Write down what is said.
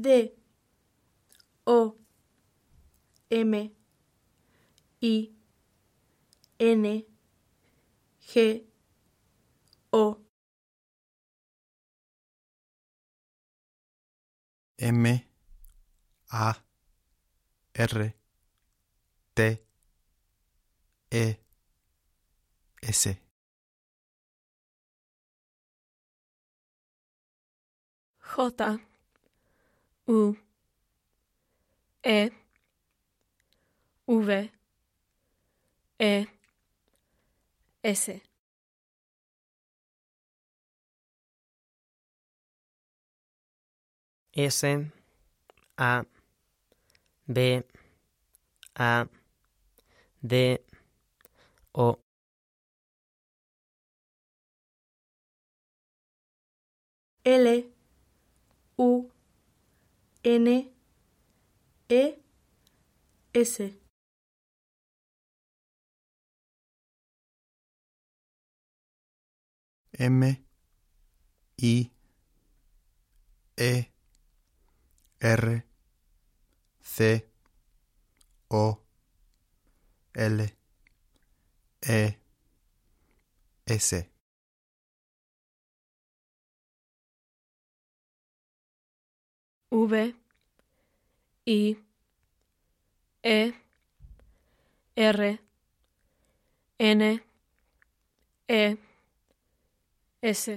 D O M I N G O. M A R T E S. J U. E. V. E. S. S. A. B. A. D. O. L N E S. M I E R C O L E S V I E R N E S